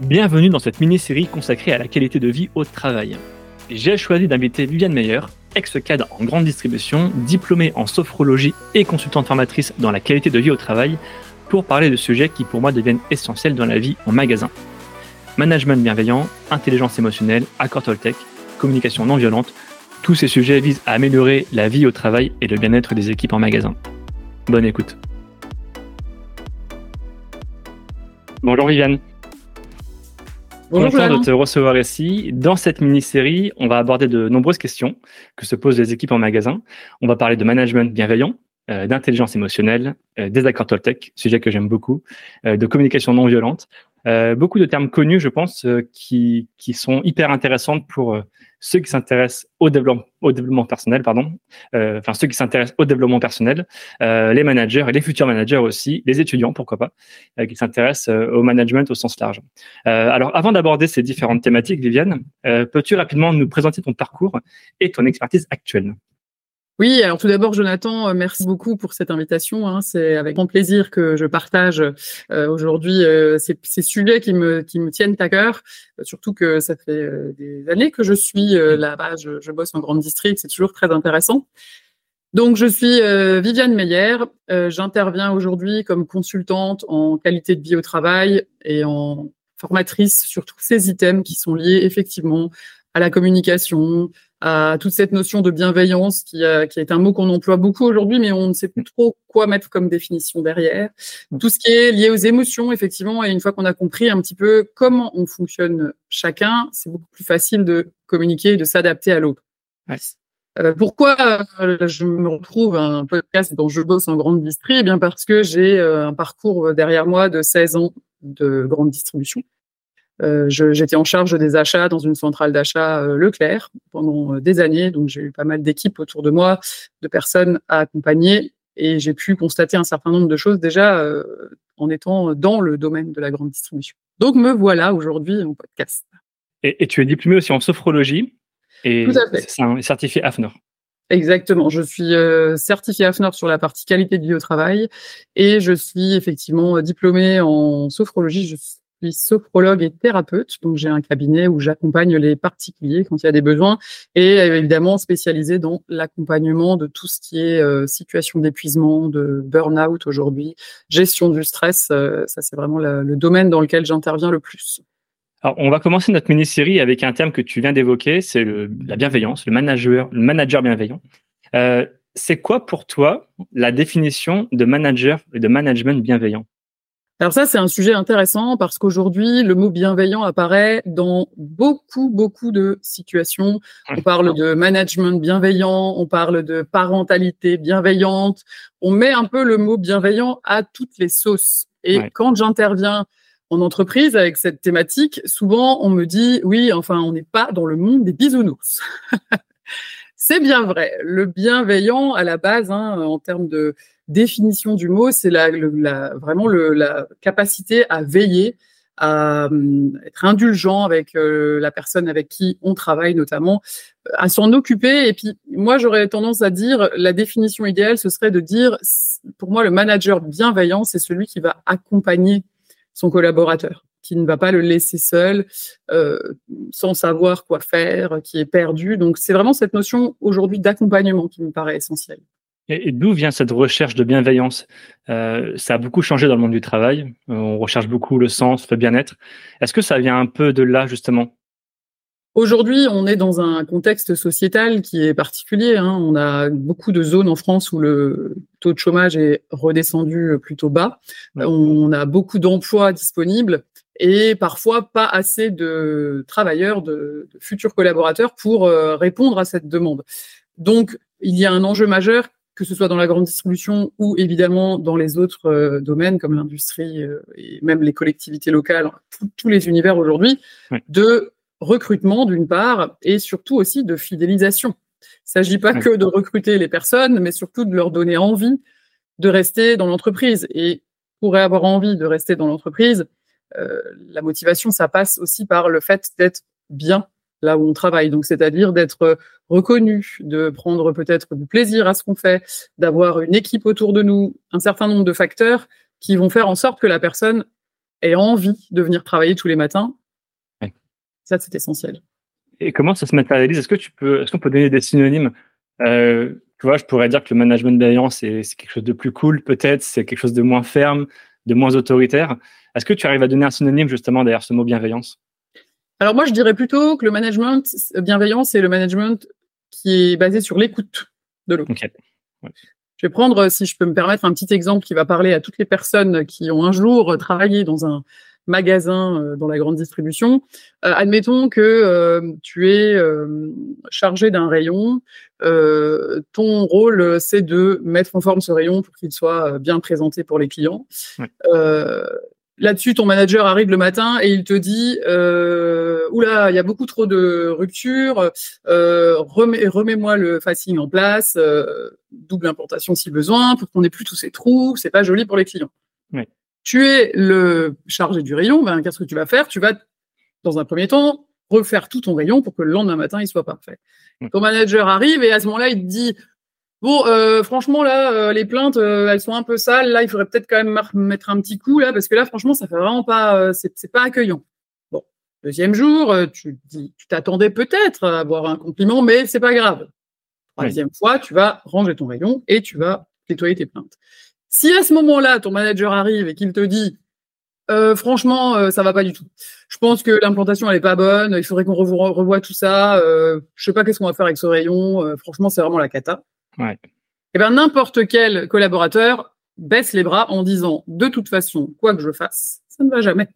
Bienvenue dans cette mini-série consacrée à la qualité de vie au travail. J'ai choisi d'inviter Viviane Meyer, ex-cadre en grande distribution, diplômée en sophrologie et consultante formatrice dans la qualité de vie au travail, pour parler de sujets qui pour moi deviennent essentiels dans la vie en magasin. Management bienveillant, intelligence émotionnelle, accord Toltec, communication non violente, tous ces sujets visent à améliorer la vie au travail et le bien-être des équipes en magasin. Bonne écoute. Bonjour Viviane. Bonjour. Content de te recevoir ici. Dans cette mini-série, on va aborder de nombreuses questions que se posent les équipes en magasin. On va parler de management bienveillant, euh, d'intelligence émotionnelle, euh, des accords Toltec, sujet que j'aime beaucoup, euh, de communication non violente. beaucoup de termes connus, je pense, qui, qui sont hyper intéressants pour ceux qui s'intéressent au développement, au développement personnel, pardon, euh, enfin ceux qui s'intéressent au développement personnel, euh, les managers et les futurs managers aussi, les étudiants, pourquoi pas, euh, qui s'intéressent au management au sens large. alors, avant d'aborder ces différentes thématiques, Viviane, peux-tu rapidement nous présenter ton parcours et ton expertise actuelle? Oui, alors tout d'abord, Jonathan, euh, merci beaucoup pour cette invitation. Hein. C'est avec grand plaisir que je partage euh, aujourd'hui euh, ces, sujets qui me, qui me tiennent à cœur, surtout que ça fait des années que je suis là-bas, je, je, bosse en grande district, c'est toujours très intéressant. Donc, je suis Viviane Meyer, j'interviens aujourd'hui comme consultante en qualité de vie au travail et en formatrice sur tous ces items qui sont liés effectivement à la communication, à toute cette notion de bienveillance qui, a, qui est un mot qu'on emploie beaucoup aujourd'hui, mais on ne sait plus trop quoi mettre comme définition derrière. Mm. Tout ce qui est lié aux émotions, effectivement, et une fois qu'on a compris un petit peu comment on fonctionne chacun, c'est beaucoup plus facile de communiquer et de s'adapter à l'autre. Euh, pourquoi euh, je me retrouve à un podcast dont je bosse en grande distribution Eh bien parce que j'ai euh, un parcours derrière moi de 16 ans de grande distribution. Euh, j'étais en charge des achats dans une centrale d'achat euh, Leclerc pendant euh, des années, donc j'ai eu pas mal d'équipes autour de moi, de personnes à accompagner, et j'ai pu constater un certain nombre de choses déjà en étant dans le domaine de la grande distribution. Donc me voilà aujourd'hui en podcast. Et, et, tu es diplômé aussi en sophrologie et c'est un certifié AFNOR. Exactement. Je suis euh, certifiée AFNOR sur la partie qualité de vie au travail et je suis effectivement diplômée en sophrologie. Je suis sophrologue et thérapeute, donc j'ai un cabinet où j'accompagne les particuliers quand il y a des besoins et euh, évidemment spécialisé dans l'accompagnement de tout ce qui est euh, situation d'épuisement, de burn-out aujourd'hui, gestion du stress. Euh, ça, c'est vraiment le domaine dans lequel j'interviens le plus. Alors, on va commencer notre mini-série avec un terme que tu viens d'évoquer, c'est la bienveillance, le manager, le manager bienveillant. c'est quoi pour toi la définition de manager et de management bienveillant? Alors ça, c'est un sujet intéressant parce qu'aujourd'hui, le mot bienveillant apparaît dans beaucoup, beaucoup de situations. On parle de management bienveillant, on parle de parentalité bienveillante. On met un peu le mot bienveillant à toutes les sauces. Et quand j'interviens en entreprise avec cette thématique, souvent on me dit, oui, enfin, on n'est pas dans le monde des bisounours. c'est bien vrai. Le bienveillant, à la base, hein, en termes de définition du mot, c'est la, la, vraiment le, la capacité à veiller, à hum, être indulgent avec euh, la personne avec qui on travaille notamment, euh, à s'en occuper. Et puis moi, j'aurais tendance à dire, la définition idéale, ce serait de dire, pour moi, le manager bienveillant, c'est celui qui va accompagner son collaborateur, qui ne va pas le laisser seul, euh, sans savoir quoi faire, qui est perdu. Donc c'est vraiment cette notion aujourd'hui d'accompagnement qui me paraît essentielle. Et, d'où vient cette recherche de bienveillance? Euh, Ça a beaucoup changé dans le monde du travail. Euh, on recherche beaucoup le sens, le bien-être. Est-ce que ça vient un peu de là, justement? Aujourd'hui, on est dans un contexte sociétal qui est particulier. Hein. On a beaucoup de zones en France où le taux de chômage est redescendu plutôt bas. On a beaucoup d'emplois disponibles et parfois pas assez de travailleurs, de, de futurs collaborateurs pour euh, répondre à cette demande. Donc, il y a un enjeu majeur que ce soit dans la grande distribution ou évidemment dans les autres euh, domaines comme l'industrie euh, et même les collectivités locales, tous les univers aujourd'hui, de recrutement d'une part et surtout aussi de fidélisation. Il ne s'agit pas que de recruter les personnes, mais surtout de leur donner envie de rester dans l'entreprise. Et pour avoir envie de rester dans l'entreprise, euh, la motivation, ça passe aussi par le fait d'être bien là où on travaille. Donc, c'est-à-dire d'être reconnu, de prendre peut-être du plaisir à ce qu'on fait, d'avoir une équipe autour de nous, un certain nombre de facteurs qui vont faire en sorte que la personne aient envie de venir travailler tous les matins. Ça, c'est essentiel. Et comment ça se matérialise? Est-ce que tu peux, est-ce qu'on peut donner des synonymes? Euh, Tu vois, je pourrais dire que le management bienveillant, c'est quelque chose de plus cool, peut-être, c'est quelque chose de moins ferme, de moins autoritaire. Est-ce que tu arrives à donner un synonyme justement derrière ce mot bienveillance? Alors moi, je dirais plutôt que le management bienveillant, c'est le management qui est basé sur l'écoute de l'autre. Je vais prendre, si je peux me permettre, un petit exemple qui va parler à toutes les personnes qui ont un jour travaillé dans un magasin euh, dans la grande distribution. Euh, admettons que euh, tu es chargé d'un rayon. ton rôle, c'est de mettre en forme ce rayon pour qu'il soit bien présenté pour les clients. Là-dessus, ton manager arrive le matin et il te dit euh, Oula, il y a beaucoup trop de ruptures, euh, remets-moi le facing en place, double implantation si besoin, pour qu'on ait plus tous ces trous, c'est pas joli pour les clients tu es le chargé du rayon, ben, qu'est-ce que tu vas faire? Tu vas, dans un premier temps, refaire tout ton rayon pour que le lendemain matin, il soit parfait. Mmh. Ton manager arrive et à ce moment-là, il te dit, bon, euh, franchement, là, euh, les plaintes, euh, elles sont un peu sales. Là, il faudrait peut-être quand même mettre un petit coup, là, parce que là, franchement, ça fait vraiment pas, c'est pas accueillant. Bon, deuxième jour, tu tu t'attendais peut-être à avoir un compliment, mais c'est pas grave. Troisième fois, tu vas ranger ton rayon et tu vas nettoyer tes plaintes. Si à ce moment-là, ton manager arrive et qu'il te dit franchement, ça va pas du tout. Je pense que l'implantation elle est pas bonne. Il faudrait qu'on revoie, tout ça. Je sais pas qu'est-ce qu'on va faire avec ce rayon. Franchement, c'est vraiment la cata. Ouais. Et eh ben n'importe quel collaborateur baisse les bras en disant de toute façon, quoi que je fasse, ça ne va jamais.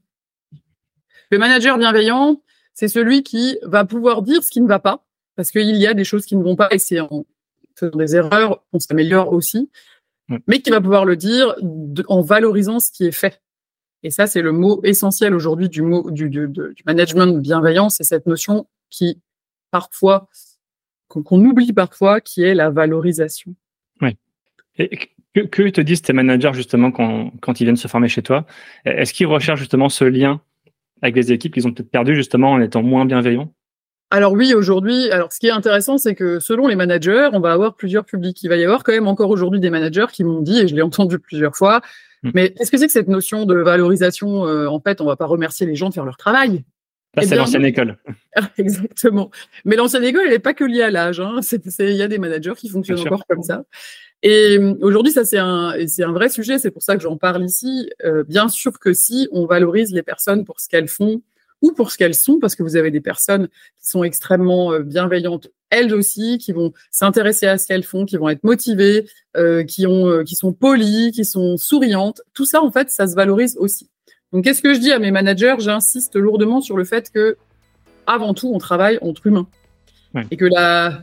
Le manager bienveillant, c'est celui qui va pouvoir dire ce qui ne va pas parce qu'il y a des choses qui ne vont pas et c'est en faisant des erreurs qu'on s'améliore aussi mais qui va pouvoir le dire en valorisant ce qui est fait. Et ça, c'est le mot essentiel aujourd'hui du mot du, du, du, management bienveillant, c'est cette notion qui parfois qu'on oublie parfois, qui est la valorisation. Oui. Et que, que te disent tes managers justement quand, quand ils viennent se former chez toi? Est-ce qu'ils recherchent justement ce lien avec les équipes qu'ils ont peut-être perdu justement en étant moins bienveillants? Alors oui, aujourd'hui, alors ce qui est intéressant, c'est que selon les managers, on va avoir plusieurs publics. Il va y avoir quand même encore aujourd'hui des managers qui m'ont dit, et je l'ai entendu plusieurs fois, hmm. mais est-ce que c'est que cette notion de valorisation, euh, en fait, on va pas remercier les gens de faire leur travail? Là, eh c'est l'ancienne école. Exactement. Mais l'ancienne école, elle n'est pas que liée à l'âge. Hein. Il y a des managers qui fonctionnent encore comme ça. Et euh, aujourd'hui, ça c'est un, vrai sujet. C'est pour ça que j'en parle ici. Euh, bien sûr que si on valorise les personnes pour ce qu'elles font, ou pour ce qu'elles sont, parce que vous avez des personnes qui sont extrêmement euh, bienveillantes, elles aussi, qui vont s'intéresser à ce qu'elles font, qui vont être motivées, euh, qui ont, euh, qui sont polies, qui sont souriantes. Tout ça, en fait, ça se valorise aussi. Donc, qu'est-ce que je dis à mes managers? J'insiste lourdement sur le fait que, avant tout, on travaille entre humains, et que la,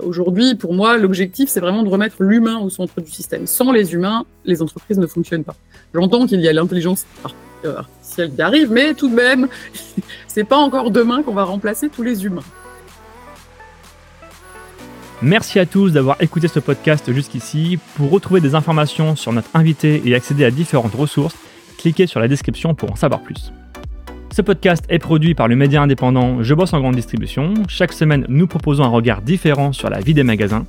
aujourd'hui, pour moi, l'objectif, c'est vraiment de remettre l'humain au centre du système. Sans les humains, les entreprises ne fonctionnent pas. J'entends qu'il y a l'intelligence artificielle qui arrive, mais tout de même, c'est pas encore demain qu'on va remplacer tous les humains. Merci à tous d'avoir écouté ce podcast jusqu'ici. Pour retrouver des informations sur notre invité et accéder à différentes ressources, cliquez sur la description pour en savoir plus. Ce podcast est produit par le média indépendant Je bosse en grande distribution. Chaque semaine, nous proposons un regard différent sur la vie des magasins,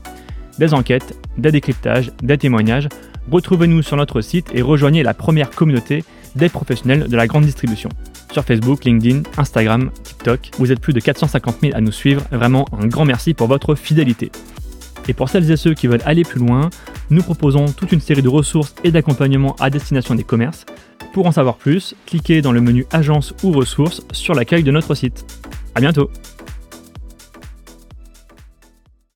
des enquêtes, des décryptages, des témoignages. Retrouvez-nous sur notre site et rejoignez la première communauté des professionnels de la grande distribution. Sur Facebook, LinkedIn, Instagram, TikTok, vous êtes plus de 450 000 à nous suivre. Vraiment un grand merci pour votre fidélité. Et pour celles et ceux qui veulent aller plus loin, nous proposons toute une série de ressources et d'accompagnements à destination des commerces. Pour en savoir plus, cliquez dans le menu Agence ou ressources sur l'accueil de notre site. À bientôt